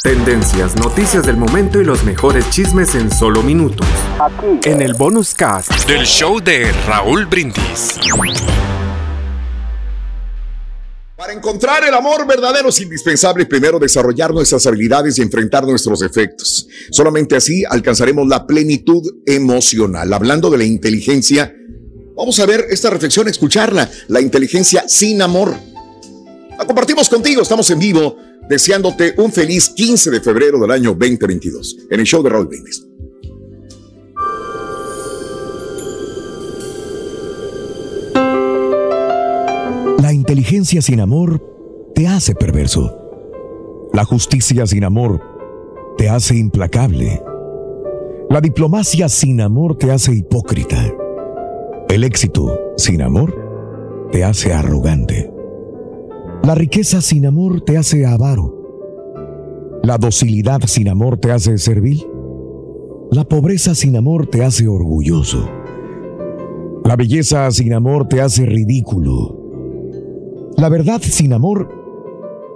Tendencias, noticias del momento y los mejores chismes en solo minutos. En el bonus cast del show de Raúl Brindis. Para encontrar el amor verdadero es indispensable primero desarrollar nuestras habilidades y enfrentar nuestros defectos. Solamente así alcanzaremos la plenitud emocional. Hablando de la inteligencia, vamos a ver esta reflexión, escucharla. La inteligencia sin amor. La compartimos contigo, estamos en vivo deseándote un feliz 15 de febrero del año 2022 en el show de Raúl Brindis. La inteligencia sin amor te hace perverso. La justicia sin amor te hace implacable. La diplomacia sin amor te hace hipócrita. El éxito sin amor te hace arrogante. La riqueza sin amor te hace avaro. La docilidad sin amor te hace servil. La pobreza sin amor te hace orgulloso. La belleza sin amor te hace ridículo. La verdad sin amor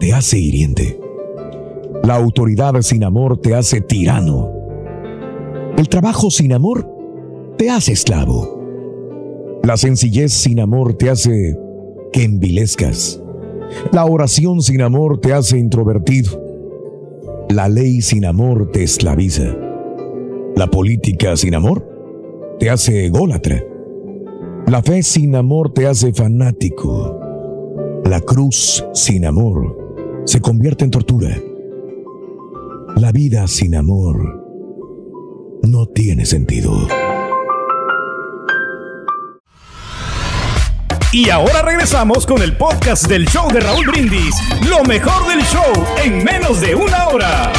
te hace hiriente. La autoridad sin amor te hace tirano. El trabajo sin amor te hace esclavo. La sencillez sin amor te hace que envilezcas. La oración sin amor te hace introvertido. La ley sin amor te esclaviza. La política sin amor te hace ególatra. La fe sin amor te hace fanático. La cruz sin amor se convierte en tortura. La vida sin amor no tiene sentido. Y ahora regresamos con el podcast del show de Raúl Brindis. Lo mejor del show en menos de una hora.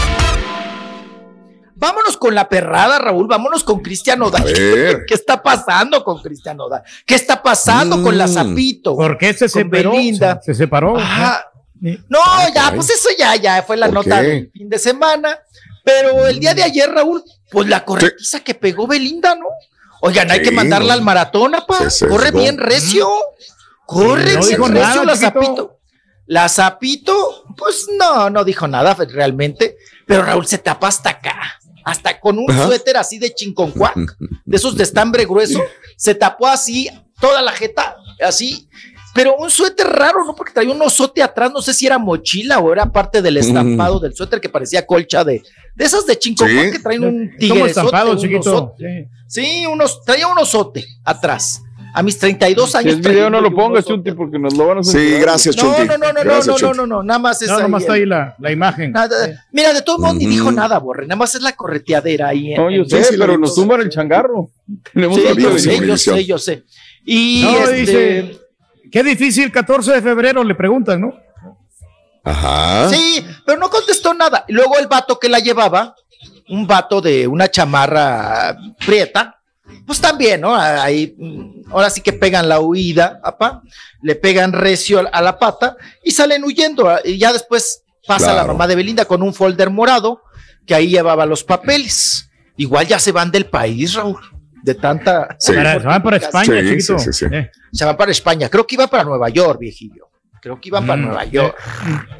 Vámonos con la perrada, Raúl. Vámonos con Cristian Odal. ¿Qué está pasando con Cristian Odal? ¿Qué está pasando con la Mm. Zapito? ¿Por qué se separó? Belinda. Se, se separó. Ajá. No, Ah, ya, caray. pues eso ya, ya fue la ¿Por nota qué? del fin de semana. Pero el día de ayer, Raúl, pues la corretiza que pegó Belinda, ¿no? Oigan, hay Sí, que mandarla no. al maratón, apa. Se Corre bien recio. Corre No bien recio nada, la chiquito. Zapito. La Zapito, pues no, no dijo nada realmente. Pero Raúl se tapa hasta acá. Hasta con un Ajá. suéter así de chinconcuac, de esos de estambre grueso, se tapó así toda la jeta, así. Pero un suéter raro, ¿no? Porque traía un osote atrás, no sé si era mochila o era parte del estampado del suéter que parecía colcha de, de esas de chinconcuac Sí. que traen un tigre. estampado, chiquito. Sí. Sí, unos, traía un osote atrás. A mis 32 Si años. es video, traía no lo un pongas. Chunti, porque nos lo van a Sí, censurar. gracias, No, Chunti. no, no, no, Gracias, no, no, no, no, nada más es No, ahí nomás está el- ahí la, la imagen. Nada. Mira, de todos modos ni dijo nada, Borre. Nada más es la correteadera ahí. en- No, yo en- sé, sí, pero nos tumban el changarro. Tenemos Sí, yo sé, video. yo sé, yo sé. Y No, este, dice, qué difícil 14 de febrero, le preguntan, ¿no? Ajá. Sí, pero no contestó nada. Y luego el vato que la llevaba, un vato de una chamarra prieta, pues también, ¿no? Ahí, mm, ahora sí que pegan la huida, apa, le pegan recio a la pata y salen huyendo. ah, Y ya después pasa la mamá de Belinda con un folder morado que ahí llevaba los papeles. Igual ya se van del país, Raúl, de tanta. Sí. Para- se van para España, Sí, chiquito. sí, sí, sí. Eh, Se van para España. Creo que iba para Nueva York, viejillo. Creo que iban para Mm, Nueva York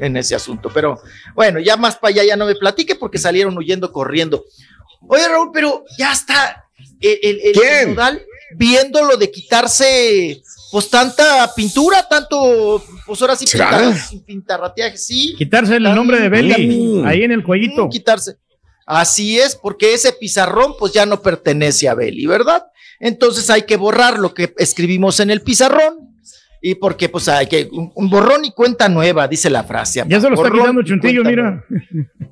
en ese asunto. Pero bueno, ya más para allá ya no me platique porque salieron huyendo corriendo. Oye, Raúl, pero ya está el, el, el- ¿Quién? el Nodal viendo lo de quitarse pues tanta pintura, tanto, pues ahora sí, pintar, pintarrateaje, sí. Quitarse el nombre de Beli ahí en el cuellito. Mm, quitarse. Así es, porque ese pizarrón pues ya no pertenece a Beli, ¿verdad? Entonces hay que borrar lo que escribimos en el pizarrón. Y porque pues hay que un, un borrón y cuenta nueva, dice la frase. Ya se lo está quitando Chuntillo, mira.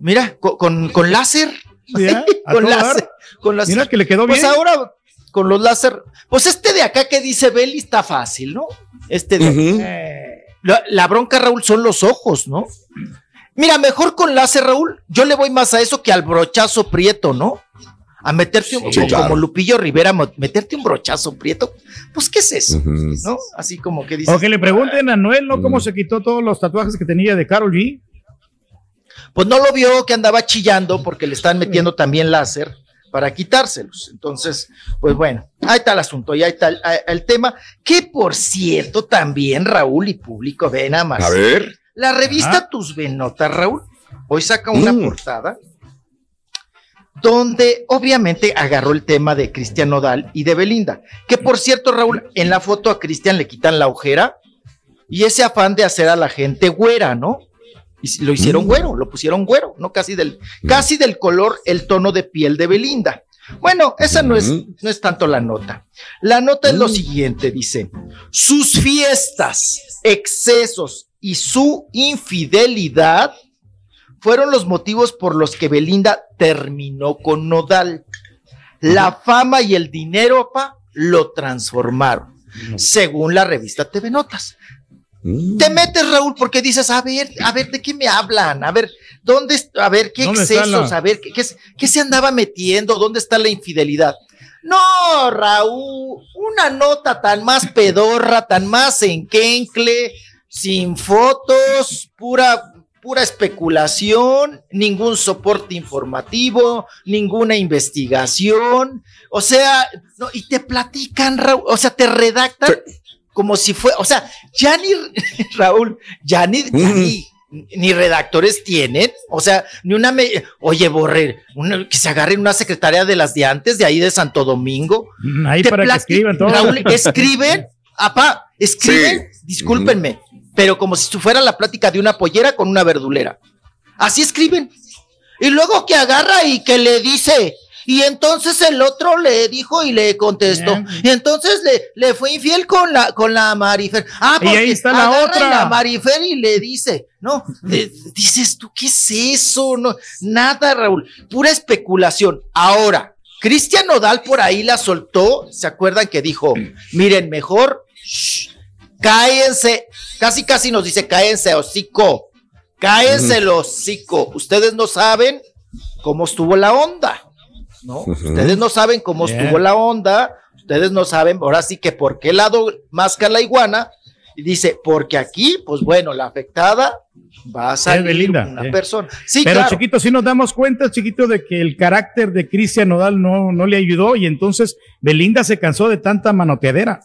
Mira, con, con, con láser. Ya, a con láser. Con láser. Mira que le quedó Pues bien. ahora, con los láser. Pues este de acá que dice Beli está fácil, ¿no? Este de. Eh, la, la bronca, Raúl, son los ojos, ¿no? Mira, mejor con láser, Raúl. Yo le voy más a eso que al brochazo prieto, ¿no? A meterte un, Sí, como, claro. como Lupillo Rivera, meterte un brochazo prieto. Pues, ¿qué es eso? ¿No? Así como que dice. O que le pregunten a Noel, ¿no? ¿Cómo se quitó todos los tatuajes que tenía de Carol G? Pues no lo vio que andaba chillando porque le están metiendo también láser para quitárselos. Entonces, pues bueno, ahí está el asunto, y ahí está el, el tema. Que por cierto, también Raúl y público, ven nada más. A ver. La revista Tus Venotas, Raúl, hoy saca una portada donde obviamente agarró el tema de Cristian Nodal y de Belinda. Que por cierto, Raúl, en la foto a Cristian le quitan la ojera y ese afán de hacer a la gente güera, ¿no? Y lo hicieron güero, lo pusieron güero, ¿no? Casi del, casi del color, el tono de piel de Belinda. Bueno, esa no es, no es tanto la nota. La nota es lo siguiente, dice, sus fiestas, excesos y su infidelidad fueron los motivos por los que Belinda terminó con Nodal. La fama y el dinero, pa, lo transformaron, según la revista TV Notas. Te metes, Raúl, porque dices, a ver, a ver, ¿de qué me hablan? A ver, ¿dónde, a ver, qué ¿Dónde está excesos? la- A ver, ¿qué, qué, se- qué se andaba metiendo? ¿Dónde está la infidelidad? No, Raúl, una nota tan más pedorra, tan más enquencle, sin fotos, pura, pura especulación, ningún soporte informativo, ninguna investigación. O sea, no, y te platican, Raúl, o sea, te redactan como si fue, o sea, ya ni, Raúl, ya ni, ya ni, ni redactores tienen, o sea, ni una, me- oye, Borre, una- que se agarren una secretaria de las de antes, de ahí de Santo Domingo. Ahí Te para que escriban todo. Raúl, escriben, apá, escriben, discúlpenme, pero como si fuera la plática de una pollera con una verdulera. Así escriben. Y luego que agarra y que le dice, y entonces el otro le dijo y le contestó. Y entonces le, le fue infiel con la, con la Marifer. Ah, Y ahí porque está la agarra otra. y La Marifer y le dice, no, eh, dices tú, ¿qué es eso? No, nada, Raúl, pura especulación. Ahora, Cristian Nodal por ahí la soltó, ¿se acuerdan que dijo, miren, mejor, shh, cállense, casi casi nos dice, cállense, hocico, cállense el hocico, ustedes no saben cómo estuvo la onda, ¿no? Ustedes no saben cómo Yeah. estuvo la onda, ustedes no saben, ahora sí que por qué lado masca la iguana, y dice, porque aquí, pues bueno, la afectada va a salir Belinda, una eh. persona. Sí, Pero claro. chiquito, sí nos damos cuenta, chiquito, de que el carácter de Cristian Nodal no, no le ayudó y entonces Belinda se cansó de tanta manoteadera.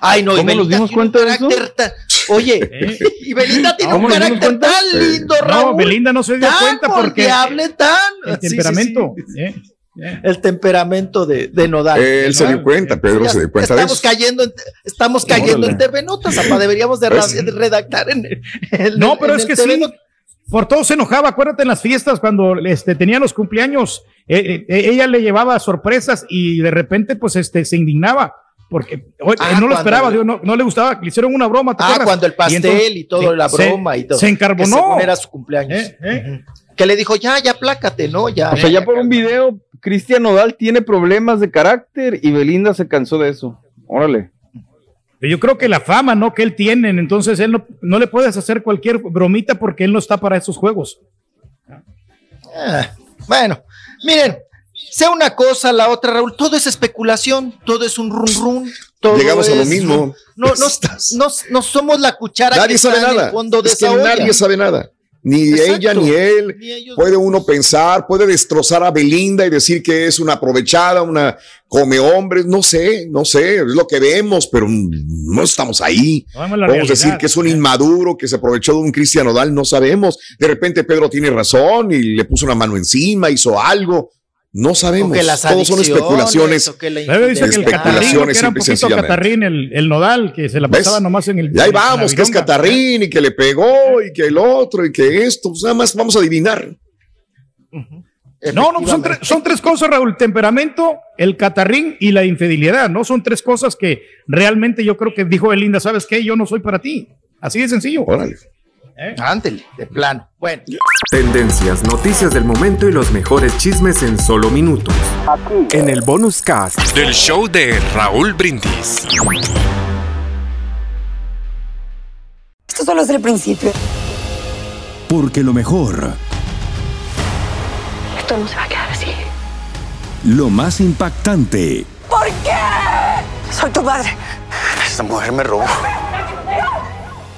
Ay, no, y ¿Cómo nos Belinda dimos tiene un cuenta de eso? carácter tan- Oye, y Belinda tiene un ¿Cómo nos dimos carácter cuenta? tan lindo, No, Raúl. Belinda no se dio tan cuenta porque moldeable, tan el Sí, sí, sí. temperamento. eh. El temperamento de, de Nodal. Él se dio cuenta, Pedro se dio cuenta de Estamos eso. cayendo en, estamos cayendo Órale. en TV Notas, apa, deberíamos de, Pues- de redactar en, en- No, pero en es el que TV sí. Por todo se enojaba, acuérdate en las fiestas cuando este, tenía los cumpleaños, eh, eh, ella le llevaba sorpresas y de repente pues este, se indignaba porque oye, Ah, no lo esperaba, digo, no, no le gustaba, le hicieron una broma. ¿te Ah, acuerdas? cuando el pastel entonces y, todo, se- la broma y todo. Se Que encarbonó. según era su cumpleaños. Eh, eh. Que le dijo, ya, ya plácate, ¿no? Ya. O sea, ya por un video, Cristian Nodal tiene problemas de carácter y Belinda se cansó de eso. Órale. Pero Yo creo que la fama, ¿no? Que él tiene, entonces él no, no le puedes hacer cualquier bromita porque él no está para esos juegos. Ah, bueno, miren, sea una cosa, la otra, Raúl, todo es especulación, todo es un run run. todo Llegamos a lo mismo. No, no, no, no somos la cuchara Nadie que sabe está en nada. el fondo de Es que esa olla. nadie sabe nada. Ni Exacto. ella ni él. Puede uno pensar, puede destrozar a Belinda y decir que es una aprovechada, una come hombres, no sé, no sé, es lo que vemos, pero no estamos ahí. No Podemos decir que es un inmaduro que se aprovechó de un Cristian Odal, no sabemos. De repente Pedro tiene razón y le puso una mano encima, hizo algo. No sabemos. Que las Todos son especulaciones. que la Pero dice que el catarrín, que era un poquito catarrín el, el nodal, que se la ¿Ves? pasaba nomás en el. Y ahí vamos, que es catarrín y que le pegó y que el otro y que esto. Pues nada más vamos a adivinar. No, no, pues son, tres- son tres cosas, Raúl. Temperamento, el catarrín y la infidelidad, ¿no? Son tres cosas que realmente yo creo que dijo Belinda, ¿sabes qué? Yo no soy para ti. Así de sencillo. Órale. Ándele, de plano. Bueno. Tendencias, noticias del momento y los mejores chismes en solo minutos. En el bonus cast del show de Raúl Brindis. Esto solo es el principio. Porque lo mejor, Esto no se va a quedar así. lo más impactante, ¿Por qué? Soy tu madre. Esta mujer me robó.